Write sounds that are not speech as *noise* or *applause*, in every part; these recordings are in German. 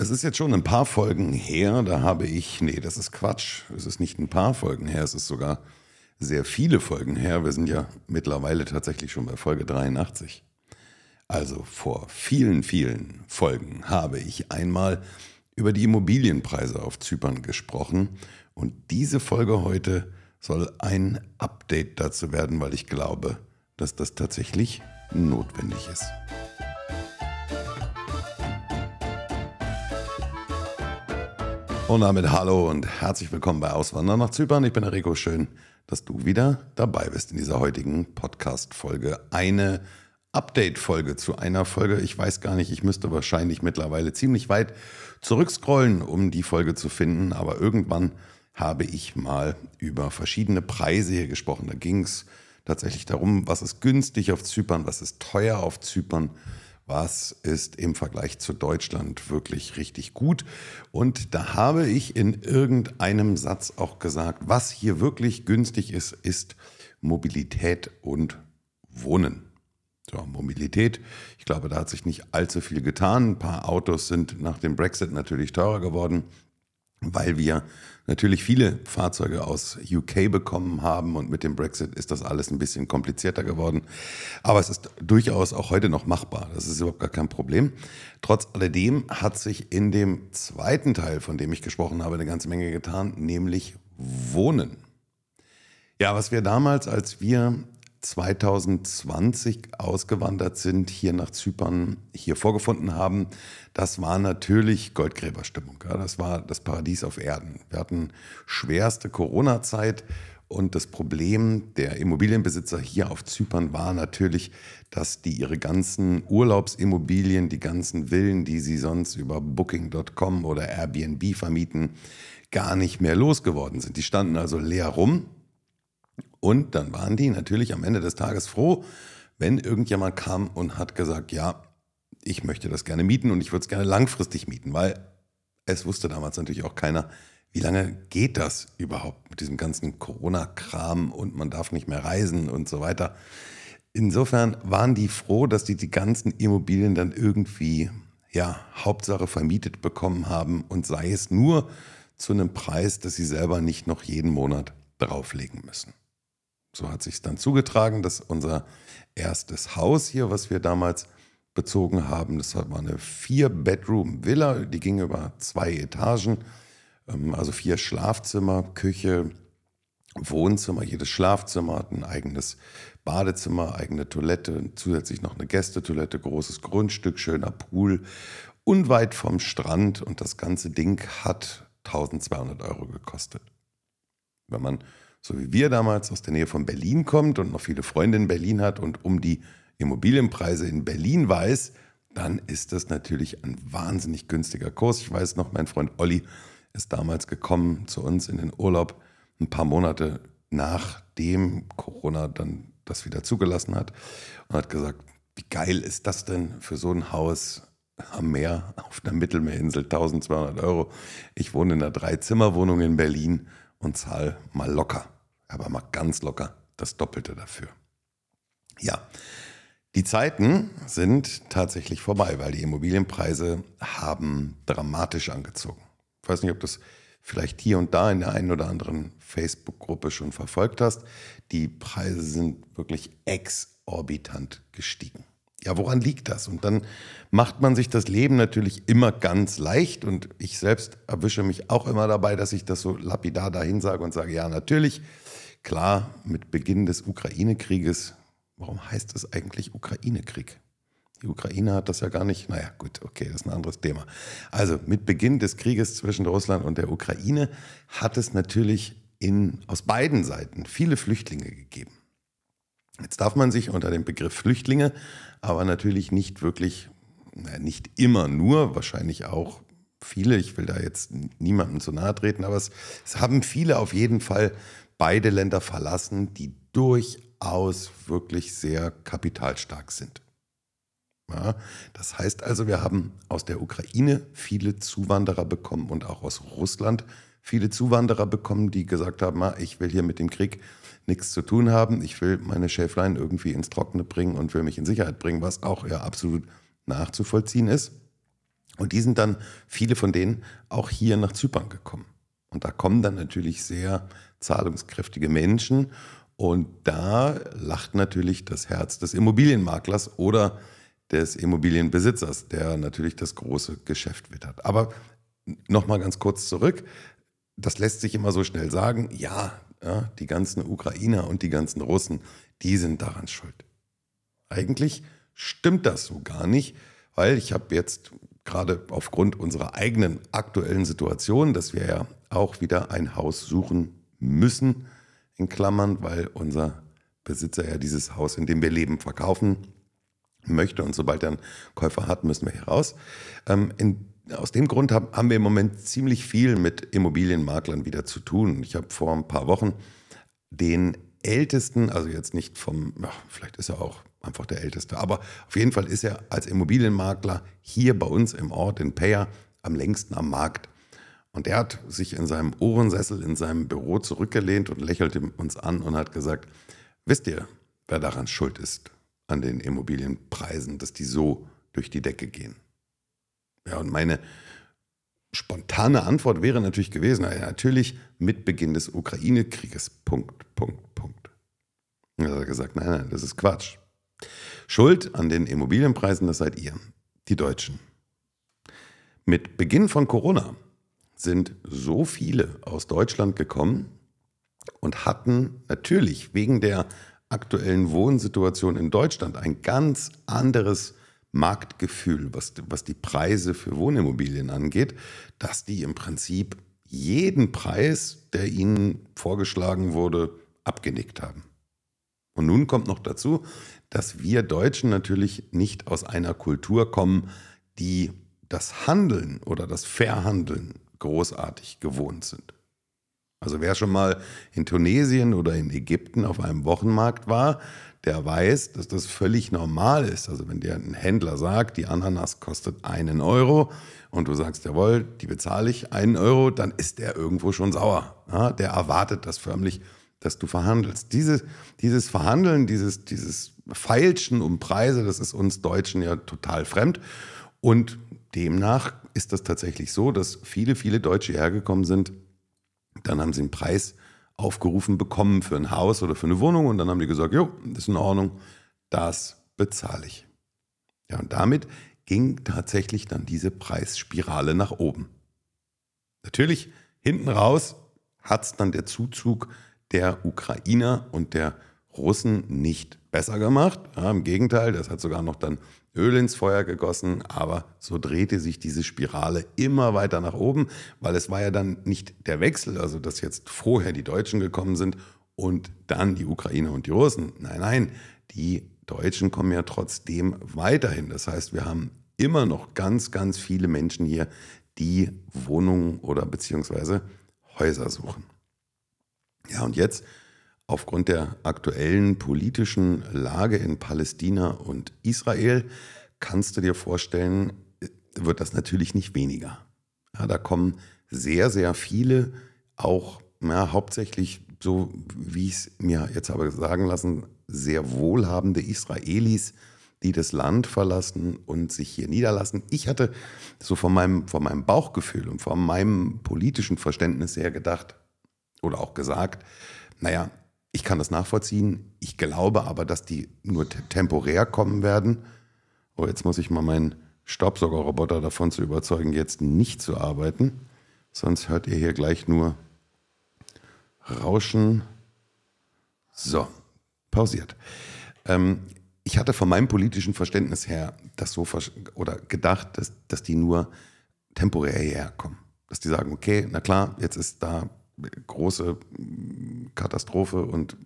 Es ist jetzt schon ein paar Folgen her, da habe ich, nee, das ist Quatsch. Es ist nicht ein paar Folgen her, es ist sogar sehr viele Folgen her. Wir sind ja mittlerweile tatsächlich schon bei Folge 83. Also vor vielen, vielen Folgen habe ich einmal über die Immobilienpreise auf Zypern gesprochen und diese Folge heute soll ein Update dazu werden, weil ich glaube, dass das tatsächlich notwendig ist. Und damit hallo und herzlich willkommen bei Auswandern nach Zypern. Ich bin Enrico. Schön, dass du wieder dabei bist in dieser heutigen Podcast-Folge. Eine Update-Folge zu einer Folge. Ich weiß gar nicht, ich müsste wahrscheinlich mittlerweile ziemlich weit zurückscrollen, um die Folge zu finden. Aber irgendwann habe ich mal über verschiedene Preise hier gesprochen. Da ging es tatsächlich darum, was ist günstig auf Zypern, was ist teuer auf Zypern was ist im Vergleich zu Deutschland wirklich richtig gut. Und da habe ich in irgendeinem Satz auch gesagt, was hier wirklich günstig ist, ist Mobilität und Wohnen. So, Mobilität, ich glaube, da hat sich nicht allzu viel getan. Ein paar Autos sind nach dem Brexit natürlich teurer geworden weil wir natürlich viele Fahrzeuge aus UK bekommen haben und mit dem Brexit ist das alles ein bisschen komplizierter geworden. Aber es ist durchaus auch heute noch machbar. Das ist überhaupt gar kein Problem. Trotz alledem hat sich in dem zweiten Teil, von dem ich gesprochen habe, eine ganze Menge getan, nämlich Wohnen. Ja, was wir damals, als wir 2020 ausgewandert sind, hier nach Zypern, hier vorgefunden haben, das war natürlich Goldgräberstimmung. Ja, das war das Paradies auf Erden. Wir hatten schwerste Corona-Zeit und das Problem der Immobilienbesitzer hier auf Zypern war natürlich, dass die ihre ganzen Urlaubsimmobilien, die ganzen Villen, die sie sonst über Booking.com oder Airbnb vermieten, gar nicht mehr losgeworden sind. Die standen also leer rum und dann waren die natürlich am Ende des Tages froh, wenn irgendjemand kam und hat gesagt, ja, ich möchte das gerne mieten und ich würde es gerne langfristig mieten, weil es wusste damals natürlich auch keiner, wie lange geht das überhaupt mit diesem ganzen Corona-Kram und man darf nicht mehr reisen und so weiter. Insofern waren die froh, dass die die ganzen Immobilien dann irgendwie, ja, Hauptsache vermietet bekommen haben und sei es nur zu einem Preis, dass sie selber nicht noch jeden Monat drauflegen müssen so hat sich dann zugetragen, dass unser erstes Haus hier, was wir damals bezogen haben, das war eine Vier-Bedroom-Villa, die ging über zwei Etagen, ähm, also vier Schlafzimmer, Küche, Wohnzimmer. Jedes Schlafzimmer hat ein eigenes Badezimmer, eigene Toilette, zusätzlich noch eine Gästetoilette, großes Grundstück, schöner Pool, unweit vom Strand und das ganze Ding hat 1200 Euro gekostet. Wenn man so wie wir damals aus der Nähe von Berlin kommt und noch viele Freunde in Berlin hat und um die Immobilienpreise in Berlin weiß, dann ist das natürlich ein wahnsinnig günstiger Kurs. Ich weiß noch, mein Freund Olli ist damals gekommen zu uns in den Urlaub, ein paar Monate nachdem Corona dann das wieder zugelassen hat und hat gesagt, wie geil ist das denn für so ein Haus am Meer auf einer Mittelmeerinsel, 1200 Euro. Ich wohne in einer Dreizimmerwohnung in Berlin und zahle mal locker, aber mal ganz locker das Doppelte dafür. Ja, die Zeiten sind tatsächlich vorbei, weil die Immobilienpreise haben dramatisch angezogen. Ich weiß nicht, ob das vielleicht hier und da in der einen oder anderen Facebook-Gruppe schon verfolgt hast. Die Preise sind wirklich exorbitant gestiegen ja, woran liegt das? Und dann macht man sich das Leben natürlich immer ganz leicht und ich selbst erwische mich auch immer dabei, dass ich das so lapidar dahin sage und sage, ja, natürlich, klar, mit Beginn des Ukraine-Krieges, warum heißt es eigentlich Ukraine-Krieg? Die Ukraine hat das ja gar nicht, naja, gut, okay, das ist ein anderes Thema. Also mit Beginn des Krieges zwischen Russland und der Ukraine hat es natürlich in, aus beiden Seiten viele Flüchtlinge gegeben. Jetzt darf man sich unter dem Begriff Flüchtlinge aber natürlich nicht wirklich, nicht immer nur, wahrscheinlich auch viele, ich will da jetzt niemandem zu nahe treten, aber es, es haben viele auf jeden Fall beide Länder verlassen, die durchaus wirklich sehr kapitalstark sind. Ja, das heißt also, wir haben aus der Ukraine viele Zuwanderer bekommen und auch aus Russland viele Zuwanderer bekommen, die gesagt haben, ah, ich will hier mit dem Krieg nichts zu tun haben. Ich will meine Schäflein irgendwie ins Trockene bringen und will mich in Sicherheit bringen, was auch ja absolut nachzuvollziehen ist. Und die sind dann, viele von denen, auch hier nach Zypern gekommen. Und da kommen dann natürlich sehr zahlungskräftige Menschen. Und da lacht natürlich das Herz des Immobilienmaklers oder des Immobilienbesitzers, der natürlich das große Geschäft wittert. Aber nochmal ganz kurz zurück. Das lässt sich immer so schnell sagen. Ja, ja, die ganzen Ukrainer und die ganzen Russen, die sind daran schuld. Eigentlich stimmt das so gar nicht, weil ich habe jetzt gerade aufgrund unserer eigenen aktuellen Situation, dass wir ja auch wieder ein Haus suchen müssen, in Klammern, weil unser Besitzer ja dieses Haus, in dem wir leben, verkaufen möchte. Und sobald er einen Käufer hat, müssen wir hier raus. Ähm, in, aus dem Grund hab, haben wir im Moment ziemlich viel mit Immobilienmaklern wieder zu tun. Ich habe vor ein paar Wochen den ältesten, also jetzt nicht vom, ach, vielleicht ist er auch einfach der älteste, aber auf jeden Fall ist er als Immobilienmakler hier bei uns im Ort in Peyer am längsten am Markt. Und er hat sich in seinem Ohrensessel in seinem Büro zurückgelehnt und lächelte uns an und hat gesagt, wisst ihr, wer daran schuld ist, an den Immobilienpreisen, dass die so durch die Decke gehen? Ja, und meine spontane Antwort wäre natürlich gewesen, ja, natürlich mit Beginn des Ukraine-Krieges, Punkt, Punkt, Punkt. Und er hat gesagt, nein, nein, das ist Quatsch. Schuld an den Immobilienpreisen, das seid ihr, die Deutschen. Mit Beginn von Corona sind so viele aus Deutschland gekommen und hatten natürlich wegen der aktuellen Wohnsituation in Deutschland ein ganz anderes Marktgefühl, was, was die Preise für Wohnimmobilien angeht, dass die im Prinzip jeden Preis, der ihnen vorgeschlagen wurde, abgenickt haben. Und nun kommt noch dazu, dass wir Deutschen natürlich nicht aus einer Kultur kommen, die das Handeln oder das Verhandeln großartig gewohnt sind. Also wer schon mal in Tunesien oder in Ägypten auf einem Wochenmarkt war, der weiß, dass das völlig normal ist. Also wenn dir ein Händler sagt, die Ananas kostet einen Euro und du sagst, jawohl, die bezahle ich einen Euro, dann ist der irgendwo schon sauer. Ja, der erwartet das förmlich, dass du verhandelst. Diese, dieses Verhandeln, dieses, dieses Feilschen um Preise, das ist uns Deutschen ja total fremd. Und demnach ist das tatsächlich so, dass viele, viele Deutsche hergekommen sind. Dann haben sie einen Preis aufgerufen bekommen für ein Haus oder für eine Wohnung und dann haben die gesagt, jo, das ist in Ordnung, das bezahle ich. Ja, und damit ging tatsächlich dann diese Preisspirale nach oben. Natürlich, hinten raus hat es dann der Zuzug der Ukrainer und der Russen nicht besser gemacht. Ja, Im Gegenteil, das hat sogar noch dann Öl ins Feuer gegossen, aber so drehte sich diese Spirale immer weiter nach oben, weil es war ja dann nicht der Wechsel, also dass jetzt vorher die Deutschen gekommen sind und dann die Ukrainer und die Russen. Nein, nein, die Deutschen kommen ja trotzdem weiterhin. Das heißt, wir haben immer noch ganz, ganz viele Menschen hier, die Wohnungen oder beziehungsweise Häuser suchen. Ja, und jetzt aufgrund der aktuellen politischen Lage in Palästina und Israel kannst du dir vorstellen, wird das natürlich nicht weniger. Ja, da kommen sehr, sehr viele, auch ja, hauptsächlich, so wie ich es mir jetzt habe sagen lassen, sehr wohlhabende Israelis, die das Land verlassen und sich hier niederlassen. Ich hatte so von meinem, von meinem Bauchgefühl und von meinem politischen Verständnis her gedacht oder auch gesagt, naja, ich kann das nachvollziehen. Ich glaube aber, dass die nur temporär kommen werden. Oh, jetzt muss ich mal meinen Staubsaugerroboter davon zu überzeugen, jetzt nicht zu arbeiten. Sonst hört ihr hier gleich nur Rauschen. So, pausiert. Ähm, ich hatte von meinem politischen Verständnis her das so oder gedacht, dass, dass die nur temporär hierher kommen. Dass die sagen, okay, na klar, jetzt ist da große Katastrophe und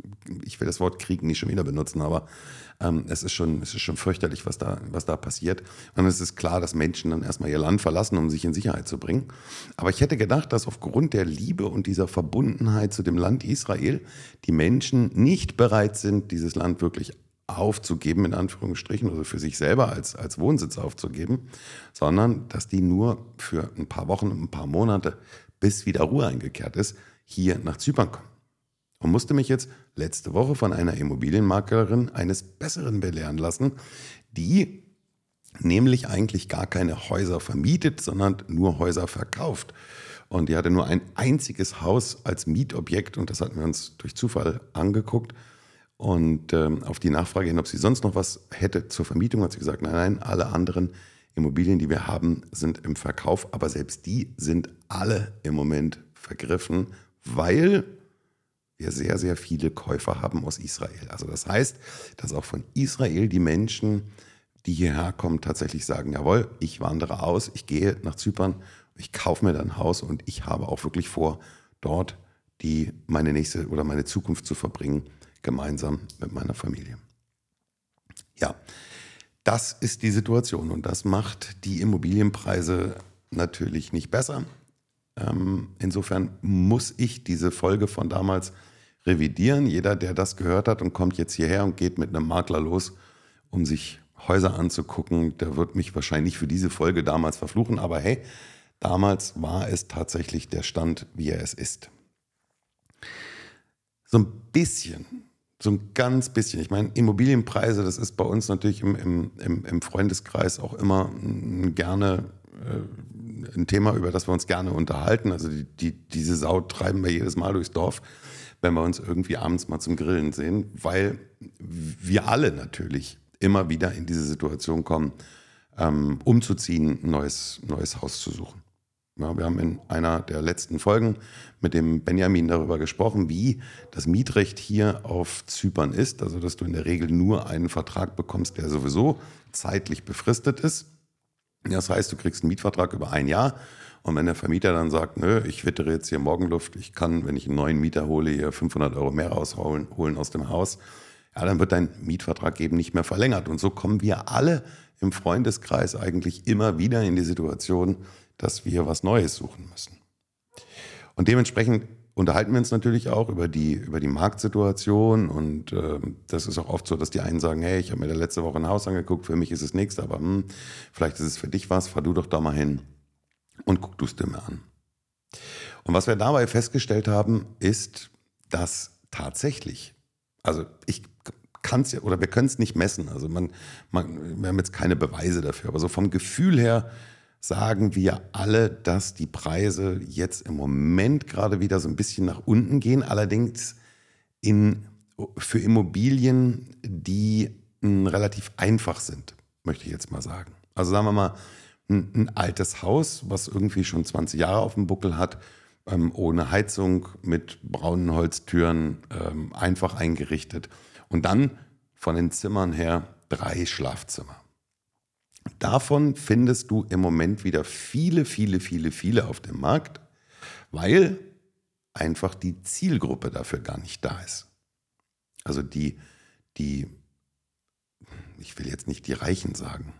ich will das Wort Krieg nicht schon wieder benutzen, aber ähm, es, ist schon, es ist schon fürchterlich, was da, was da passiert. Und es ist klar, dass Menschen dann erstmal ihr Land verlassen, um sich in Sicherheit zu bringen. Aber ich hätte gedacht, dass aufgrund der Liebe und dieser Verbundenheit zu dem Land Israel die Menschen nicht bereit sind, dieses Land wirklich aufzugeben, in Anführungsstrichen, also für sich selber als, als Wohnsitz aufzugeben, sondern dass die nur für ein paar Wochen, ein paar Monate bis wieder Ruhe eingekehrt ist, hier nach Zypern kommen. Und musste mich jetzt letzte Woche von einer Immobilienmaklerin eines Besseren belehren lassen, die nämlich eigentlich gar keine Häuser vermietet, sondern nur Häuser verkauft. Und die hatte nur ein einziges Haus als Mietobjekt und das hatten wir uns durch Zufall angeguckt. Und ähm, auf die Nachfrage hin, ob sie sonst noch was hätte zur Vermietung, hat sie gesagt, nein, nein, alle anderen Immobilien, die wir haben, sind im Verkauf, aber selbst die sind alle im Moment vergriffen, weil wir sehr, sehr viele Käufer haben aus Israel. Also das heißt, dass auch von Israel die Menschen, die hierher kommen, tatsächlich sagen, jawohl, ich wandere aus, ich gehe nach Zypern, ich kaufe mir dann ein Haus und ich habe auch wirklich vor, dort die meine nächste oder meine Zukunft zu verbringen, gemeinsam mit meiner Familie. Ja, das ist die Situation und das macht die Immobilienpreise natürlich nicht besser. Ähm, insofern muss ich diese Folge von damals revidieren. Jeder, der das gehört hat und kommt jetzt hierher und geht mit einem Makler los, um sich Häuser anzugucken, der wird mich wahrscheinlich für diese Folge damals verfluchen. Aber hey, damals war es tatsächlich der Stand, wie er es ist. So ein bisschen, so ein ganz bisschen. Ich meine, Immobilienpreise, das ist bei uns natürlich im, im, im Freundeskreis auch immer gerne äh, ein Thema, über das wir uns gerne unterhalten. Also die, die, diese Sau treiben wir jedes Mal durchs Dorf wenn wir uns irgendwie abends mal zum Grillen sehen, weil wir alle natürlich immer wieder in diese Situation kommen, ähm, umzuziehen, ein neues, neues Haus zu suchen. Ja, wir haben in einer der letzten Folgen mit dem Benjamin darüber gesprochen, wie das Mietrecht hier auf Zypern ist. Also, dass du in der Regel nur einen Vertrag bekommst, der sowieso zeitlich befristet ist. Das heißt, du kriegst einen Mietvertrag über ein Jahr und wenn der Vermieter dann sagt, nö, ich wittere jetzt hier Morgenluft, ich kann, wenn ich einen neuen Mieter hole, hier 500 Euro mehr rausholen holen aus dem Haus, ja, dann wird dein Mietvertrag eben nicht mehr verlängert. Und so kommen wir alle im Freundeskreis eigentlich immer wieder in die Situation, dass wir was Neues suchen müssen. Und dementsprechend unterhalten wir uns natürlich auch über die, über die Marktsituation. Und äh, das ist auch oft so, dass die einen sagen, hey, ich habe mir da letzte Woche ein Haus angeguckt, für mich ist es nichts, aber hm, vielleicht ist es für dich was, fahr du doch da mal hin und guck du es dir mal an. Und was wir dabei festgestellt haben, ist, dass tatsächlich, also ich kann es ja, oder wir können es nicht messen, also man, man, wir haben jetzt keine Beweise dafür, aber so vom Gefühl her sagen wir alle, dass die Preise jetzt im Moment gerade wieder so ein bisschen nach unten gehen, allerdings in, für Immobilien, die m, hm, relativ einfach sind, möchte ich jetzt mal sagen. Also sagen wir mal, ein, ein altes Haus, was irgendwie schon 20 Jahre auf dem Buckel hat, ähm, ohne Heizung, mit braunen Holztüren, ähm, einfach eingerichtet. Und dann von den Zimmern her drei Schlafzimmer. Davon findest du im Moment wieder viele, viele, viele, viele auf dem Markt, weil einfach die Zielgruppe dafür gar nicht da ist. Also die, die, ich will jetzt nicht die Reichen sagen,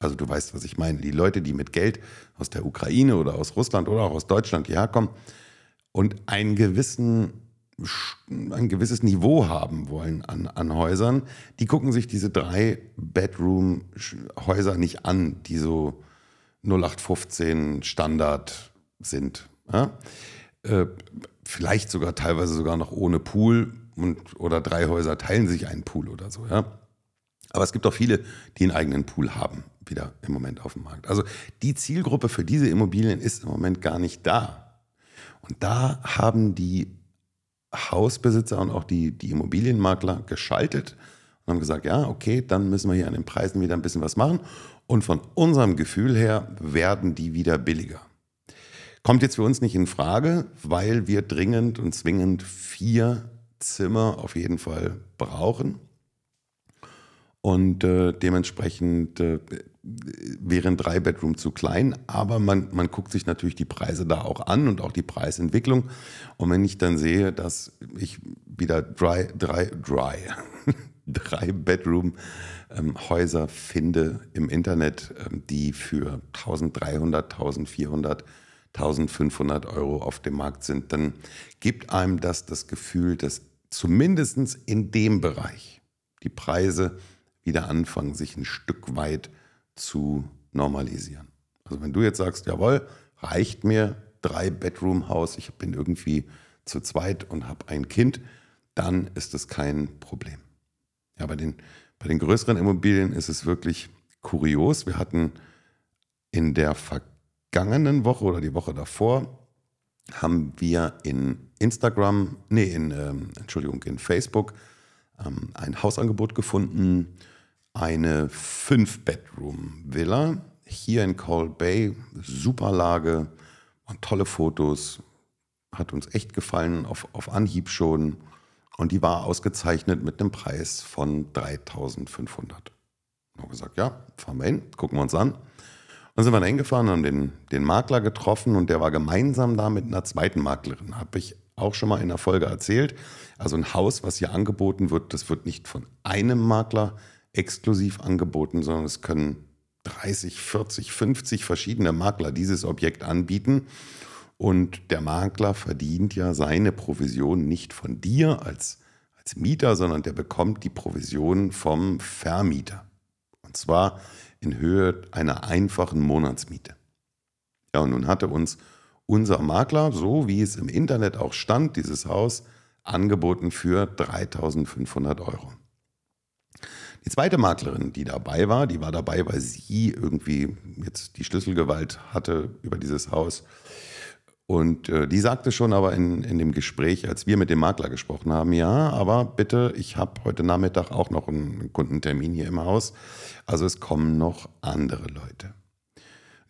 also du weißt, was ich meine. Die Leute, die mit Geld aus der Ukraine oder aus Russland oder auch aus Deutschland hierher kommen und einen gewissen, ein gewisses Niveau haben wollen an, an Häusern, die gucken sich diese drei Bedroom-Häuser nicht an, die so 0815 Standard sind. Ja? Äh, vielleicht sogar teilweise sogar noch ohne Pool und, oder drei Häuser teilen sich einen Pool oder so. Ja? Aber es gibt auch viele, die einen eigenen Pool haben wieder im Moment auf dem Markt. Also die Zielgruppe für diese Immobilien ist im Moment gar nicht da. Und da haben die Hausbesitzer und auch die, die Immobilienmakler geschaltet und haben gesagt, ja, okay, dann müssen wir hier an den Preisen wieder ein bisschen was machen. Und von unserem Gefühl her werden die wieder billiger. Kommt jetzt für uns nicht in Frage, weil wir dringend und zwingend vier Zimmer auf jeden Fall brauchen. Und äh, dementsprechend äh, wären drei Bedroom zu klein, aber man, man guckt sich natürlich die Preise da auch an und auch die Preisentwicklung. Und wenn ich dann sehe, dass ich wieder drei, drei, dry, *laughs* drei Bedroom ähm, finde im Internet, ähm, die für 1300, 1400, 1500 Euro auf dem Markt sind, dann gibt einem das das Gefühl, dass zumindest in dem Bereich die Preise wieder anfangen, sich ein Stück weit zu normalisieren. Also wenn du jetzt sagst, jawohl, reicht mir drei Bedroom-Haus, ich bin irgendwie zu zweit und habe ein Kind, dann ist das kein Problem. Ja, bei den, bei den größeren Immobilien ist es wirklich kurios. Wir hatten in der vergangenen Woche oder die Woche davor haben wir in Instagram, nee, in, ähm, Entschuldigung, in Facebook ähm, ein Hausangebot gefunden, eine 5-Bedroom-Villa hier in Cold Bay, super Lage, tolle Fotos, hat uns echt gefallen, auf, auf Anhieb schon. Und die war ausgezeichnet mit einem Preis von 3500. Wir haben gesagt, ja, fahren wir hin, gucken wir uns an. Dann sind wir da hingefahren, haben den, den Makler getroffen und der war gemeinsam da mit einer zweiten Maklerin. Habe ich auch schon mal in der Folge erzählt. Also ein Haus, was hier angeboten wird, das wird nicht von einem Makler exklusiv angeboten, sondern es können 30, 40, 50 verschiedene Makler dieses Objekt anbieten. Und der Makler verdient ja seine Provision nicht von dir als, als Mieter, sondern der bekommt die Provision vom Vermieter. Und zwar in Höhe einer einfachen Monatsmiete. Ja, und nun hatte uns unser Makler, so wie es im Internet auch stand, dieses Haus angeboten für 3500 Euro. Die zweite Maklerin, die dabei war, die war dabei, weil sie irgendwie jetzt die Schlüsselgewalt hatte über dieses Haus. Und äh, die sagte schon aber in, in dem Gespräch, als wir mit dem Makler gesprochen haben, ja, aber bitte, ich habe heute Nachmittag auch noch einen Kundentermin hier im Haus. Also es kommen noch andere Leute.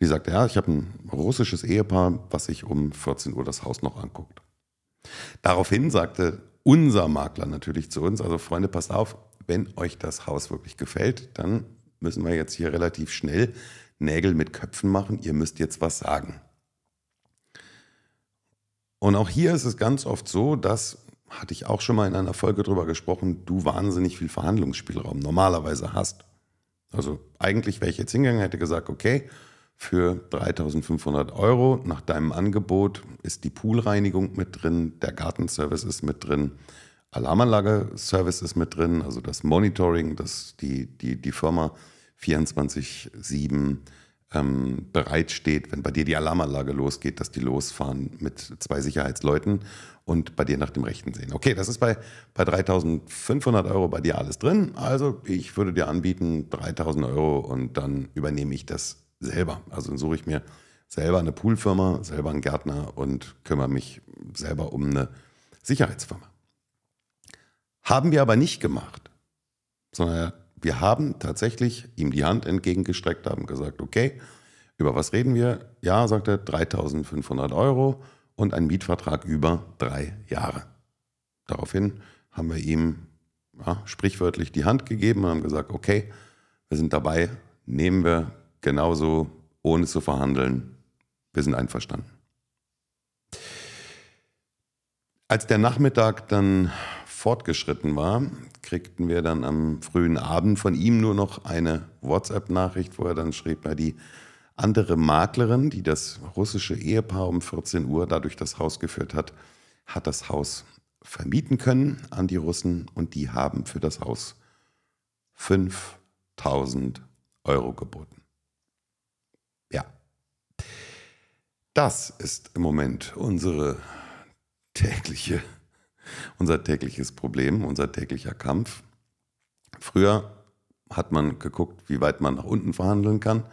Die sagte, ja, ich habe ein russisches Ehepaar, was sich um 14 Uhr das Haus noch anguckt. Daraufhin sagte unser Makler natürlich zu uns, also Freunde, passt auf, wenn euch das Haus wirklich gefällt, dann müssen wir jetzt hier relativ schnell Nägel mit Köpfen machen. Ihr müsst jetzt was sagen. Und auch hier ist es ganz oft so, dass, hatte ich auch schon mal in einer Folge drüber gesprochen, du wahnsinnig viel Verhandlungsspielraum normalerweise hast. Also eigentlich wäre ich jetzt hingegangen, hätte gesagt, okay, für 3500 Euro nach deinem Angebot ist die Poolreinigung mit drin, der Gartenservice ist mit drin, Alarmanlage-Service ist mit drin, also das Monitoring, dass die, die, die Firma 24-7 ähm, bereitsteht, wenn bei dir die Alarmanlage losgeht, dass die losfahren mit zwei Sicherheitsleuten und bei dir nach dem Rechten sehen. Okay, das ist bei, bei 3500 Euro bei dir alles drin. Also ich würde dir anbieten 3000 Euro und dann übernehme ich das selber. Also dann suche ich mir selber eine Poolfirma, selber einen Gärtner und kümmere mich selber um eine Sicherheitsfirma. Haben wir aber nicht gemacht, sondern wir haben tatsächlich ihm die Hand entgegengestreckt, haben gesagt, okay, über was reden wir? Ja, sagt er, 3500 Euro und ein Mietvertrag über drei Jahre. Daraufhin haben wir ihm ja, sprichwörtlich die Hand gegeben und haben gesagt, okay, wir sind dabei, nehmen wir genauso, ohne zu verhandeln. Wir sind einverstanden. Als der Nachmittag dann fortgeschritten war, kriegten wir dann am frühen Abend von ihm nur noch eine WhatsApp-Nachricht, wo er dann schrieb, bei die andere Maklerin, die das russische Ehepaar um 14 Uhr dadurch das Haus geführt hat, hat das Haus vermieten können an die Russen und die haben für das Haus 5000 Euro geboten. Ja, das ist im Moment unsere tägliche unser tägliches Problem, unser täglicher Kampf. Früher hat man geguckt, wie weit man nach unten verhandeln kann.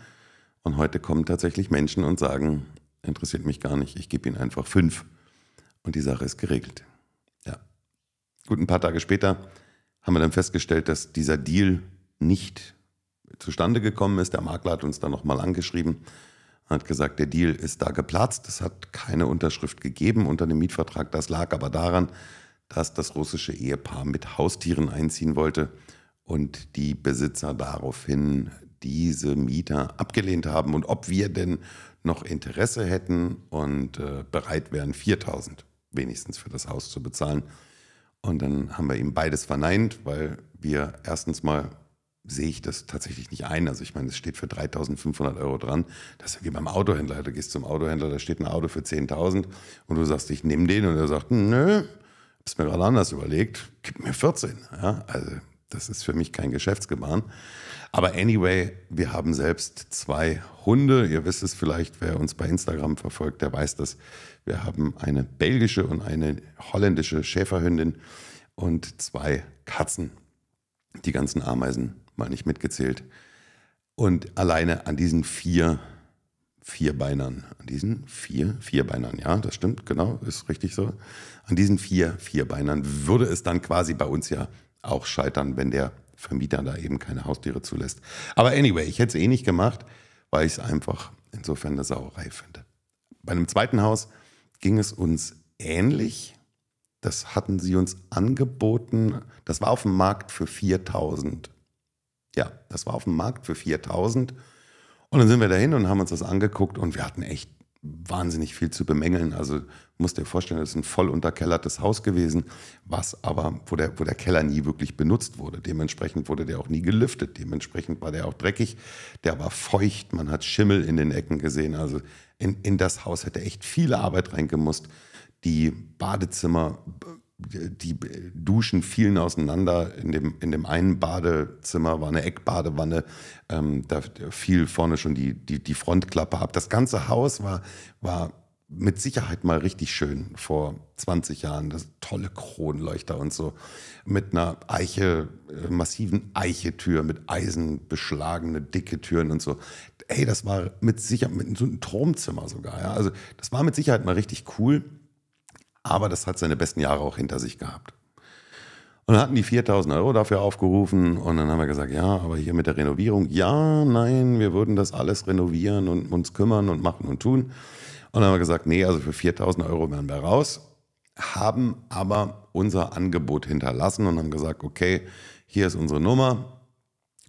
Und heute kommen tatsächlich Menschen und sagen, interessiert mich gar nicht, ich gebe ihnen einfach fünf. Und die Sache ist geregelt. Ja. Gut, ein paar Tage später haben wir dann festgestellt, dass dieser Deal nicht zustande gekommen ist. Der Makler hat uns dann nochmal angeschrieben, hat gesagt, der Deal ist da geplatzt. Es hat keine Unterschrift gegeben unter dem Mietvertrag. Das lag aber daran, dass das russische Ehepaar mit Haustieren einziehen wollte und die Besitzer daraufhin diese Mieter abgelehnt haben und ob wir denn noch Interesse hätten und äh, bereit wären, 4000 wenigstens für das Haus zu bezahlen. Und dann haben wir ihm beides verneint, weil wir erstens mal sehe ich das tatsächlich nicht ein. Also ich meine, es steht für 3.500 Euro dran. Das ist wie beim Autohändler. Du gehst zum Autohändler, da steht ein Auto für 10.000 und du sagst, ich nehme den und er sagt, nö, es mir gerade anders überlegt, gib mir 14. Ja, also das ist für mich kein Geschäftsgebaren. Aber anyway, wir haben selbst zwei Hunde. Ihr wisst es vielleicht, wer uns bei Instagram verfolgt, der weiß das. Wir haben eine belgische und eine holländische Schäferhündin und zwei Katzen. Die ganzen Ameisen mal nicht mitgezählt. Und alleine an diesen vier Vierbeinern, an diesen vier Vierbeinern, ja, das stimmt, genau, ist richtig so. An diesen vier Vierbeinern würde es dann quasi bei uns ja auch scheitern, wenn der Vermieter da eben keine Haustiere zulässt. Aber anyway, ich hätte es eh nicht gemacht, weil ich es einfach insofern eine Sauerei finde. Bei einem zweiten Haus ging es uns ähnlich. Das hatten sie uns angeboten. Das war auf dem Markt für 4000. Ja, das war auf dem Markt für 4000. Und dann sind wir dahin und haben uns das angeguckt und wir hatten echt wahnsinnig viel zu bemängeln. Also musst dir vorstellen, das ist ein voll unterkellertes Haus gewesen, was aber, wo der, wo der Keller nie wirklich benutzt wurde. Dementsprechend wurde der auch nie gelüftet. Dementsprechend war der auch dreckig. Der war feucht. Man hat Schimmel in den Ecken gesehen. Also in, in das Haus hätte echt viel Arbeit reingemusst. Die Badezimmer die Duschen fielen auseinander. In dem, in dem einen Badezimmer war eine Eckbadewanne. Ähm, da fiel vorne schon die, die, die Frontklappe ab. Das ganze Haus war, war mit Sicherheit mal richtig schön vor 20 Jahren. Das tolle Kronleuchter und so. Mit einer Eiche, äh, massiven Eichetür, mit Eisen beschlagene, dicke Türen und so. Ey, das war mit Sicherheit, mit so einem Turmzimmer sogar. Ja. Also, das war mit Sicherheit mal richtig cool. Aber das hat seine besten Jahre auch hinter sich gehabt. Und dann hatten die 4000 Euro dafür aufgerufen und dann haben wir gesagt, ja, aber hier mit der Renovierung, ja, nein, wir würden das alles renovieren und uns kümmern und machen und tun. Und dann haben wir gesagt, nee, also für 4000 Euro wären wir raus, haben aber unser Angebot hinterlassen und haben gesagt, okay, hier ist unsere Nummer,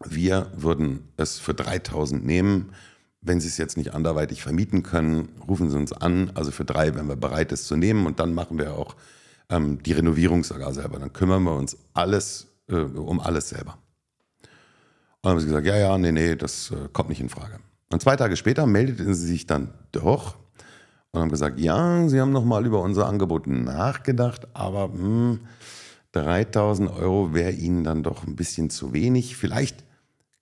wir würden es für 3000 nehmen wenn Sie es jetzt nicht anderweitig vermieten können, rufen Sie uns an. Also für drei wären wir bereit, es zu nehmen. Und dann machen wir auch ähm, die Renovierung sogar selber. Dann kümmern wir uns alles äh, um alles selber. Und dann haben sie gesagt, ja, ja, nee, nee, das äh, kommt nicht in Frage. Und zwei Tage später meldeten sie sich dann doch und haben gesagt, ja, sie haben nochmal über unser Angebot nachgedacht, aber mh, hm, 3000 Euro wäre ihnen dann doch ein bisschen zu wenig. Vielleicht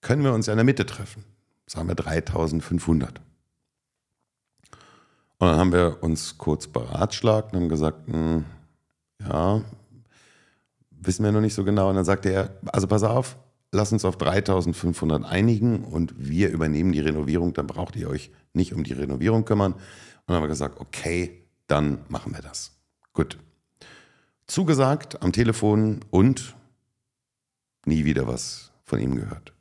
können wir uns ja in der Mitte treffen sagen wir 3500. Und dann haben wir uns kurz beratschlagt und haben gesagt, mh, hm, ja, wissen wir noch nicht so genau. Und dann sagte er, also pass auf, lass uns auf 3500 einigen und wir übernehmen die Renovierung, dann braucht ihr euch nicht um die Renovierung kümmern. Und dann haben wir gesagt, okay, dann machen wir das. Gut. Zugesagt am Telefon und nie wieder was von ihm gehört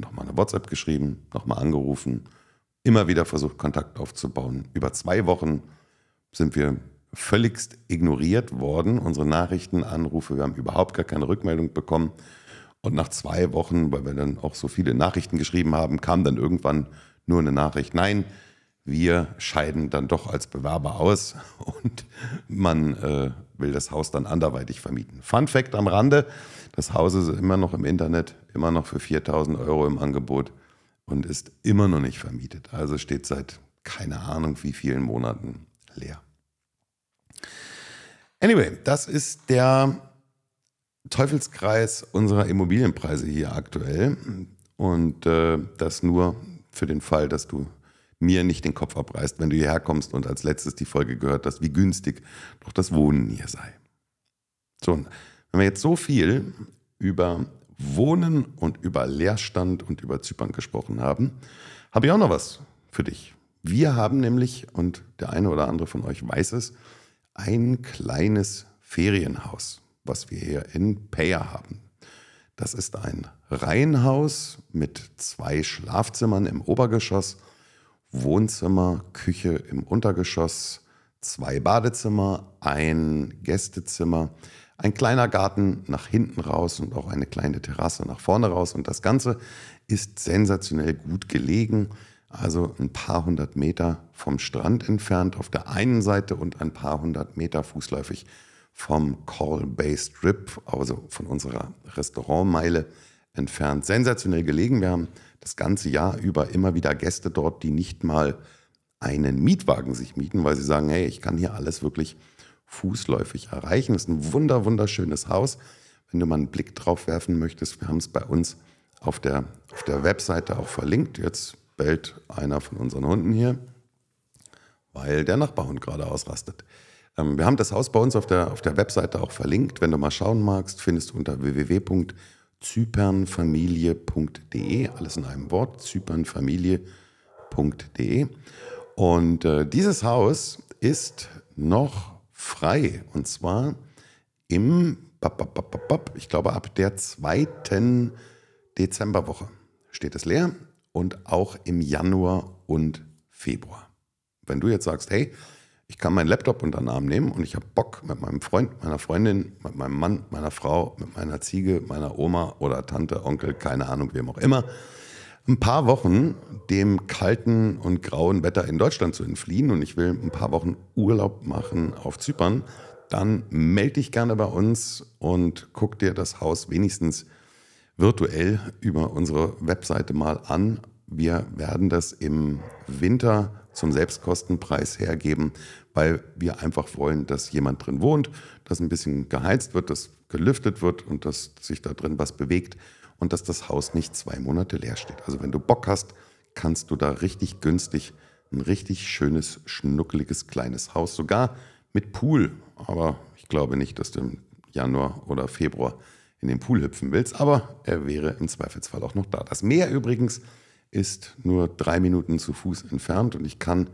nochmal eine WhatsApp geschrieben, nochmal angerufen, immer wieder versucht, Kontakt aufzubauen. Über zwei Wochen sind wir völligst ignoriert worden, unsere Nachrichten, Anrufe, wir haben überhaupt gar keine Rückmeldung bekommen. Und nach zwei Wochen, weil wir dann auch so viele Nachrichten geschrieben haben, kam dann irgendwann nur eine Nachricht, nein, wir scheiden dann doch als Bewerber aus *laughs* und man äh, will das Haus dann anderweitig vermieten. Fun Fact am Rande, das Haus ist immer noch im Internet, immer noch für 4000 Euro im Angebot und ist immer noch nicht vermietet. Also steht seit keine Ahnung wie vielen Monaten leer. Anyway, das ist der Teufelskreis unserer Immobilienpreise hier aktuell. Und äh, das nur für den Fall, dass du mir nicht den Kopf abreißt, wenn du hierher kommst und als letztes die Folge gehört hast, wie günstig doch das Wohnen hier sei. So, wenn wir jetzt so viel über Wohnen und über Leerstand und über Zypern gesprochen haben, habe ich auch noch was für dich. Wir haben nämlich, und der eine oder andere von euch weiß es, ein kleines Ferienhaus, was wir hier in Peyer haben. Das ist ein Reihenhaus mit zwei Schlafzimmern im Obergeschoss Wohnzimmer, Küche im Untergeschoss, zwei Badezimmer, ein Gästezimmer, ein kleiner Garten nach hinten raus und auch eine kleine Terrasse nach vorne raus. Und das Ganze ist sensationell gut gelegen, also ein paar hundert Meter vom Strand entfernt auf der einen Seite und ein paar hundert Meter fußläufig vom Call Bay Strip, also von unserer Restaurantmeile entfernt. Sensationell gelegen. Wir haben das ganze Jahr über immer wieder Gäste dort, die nicht mal einen Mietwagen sich mieten, weil sie sagen, hey, ich kann hier alles wirklich fußläufig erreichen. Das ist ein wunder, wunderschönes Haus. Wenn du mal einen Blick drauf werfen möchtest, wir haben es bei uns auf der, auf der Webseite auch verlinkt. Jetzt bellt einer von unseren Hunden hier, weil der Nachbarhund gerade ausrastet. Ähm, wir haben das Haus bei uns auf der, auf der Webseite auch verlinkt. Wenn du mal schauen magst, findest du unter www zypernfamilie.de, alles in einem Wort, zypernfamilie.de. Und äh, dieses Haus ist noch frei und zwar im, ich glaube ab der zweiten Dezemberwoche steht es leer und auch im Januar und Februar. Wenn du jetzt sagst, hey, ich kann meinen Laptop unter den Arm nehmen und ich habe Bock mit meinem Freund, meiner Freundin, mit meinem Mann, meiner Frau, mit meiner Ziege, meiner Oma oder Tante, Onkel, keine Ahnung, wem auch immer, ein paar Wochen dem kalten und grauen Wetter in Deutschland zu entfliehen und ich will ein paar Wochen Urlaub machen auf Zypern, dann melde dich gerne bei uns und guck dir das Haus wenigstens virtuell über unsere Webseite mal an. Wir werden das im Winter zum Selbstkostenpreis hergeben, weil wir einfach wollen, dass jemand drin wohnt, dass ein bisschen geheizt wird, dass gelüftet wird und dass sich da drin was bewegt und dass das Haus nicht zwei Monate leer steht. Also wenn du Bock hast, kannst du da richtig günstig ein richtig schönes, schnuckeliges kleines Haus, sogar mit Pool. Aber ich glaube nicht, dass du im Januar oder Februar in den Pool hüpfen willst. Aber er wäre im Zweifelsfall auch noch da. Das Meer übrigens ist nur drei Minuten zu Fuß entfernt und ich kann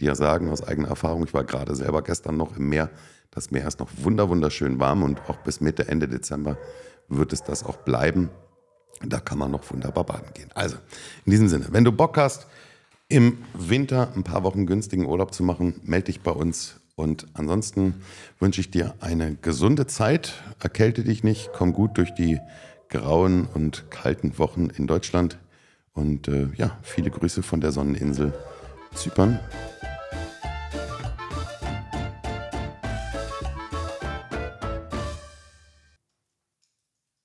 dir sagen aus eigener Erfahrung, ich war gerade selber gestern noch im Meer. Das Meer ist noch wunderschön warm und auch bis Mitte, Ende Dezember wird es das auch bleiben. Da kann man noch wunderbar baden gehen. Also, in diesem Sinne, wenn du Bock hast, im Winter ein paar Wochen günstigen Urlaub zu machen, melde dich bei uns. Und ansonsten wünsche ich dir eine gesunde Zeit. Erkälte dich nicht, komm gut durch die grauen und kalten Wochen in Deutschland. Und äh, ja, viele Grüße von der Sonneninsel Zypern.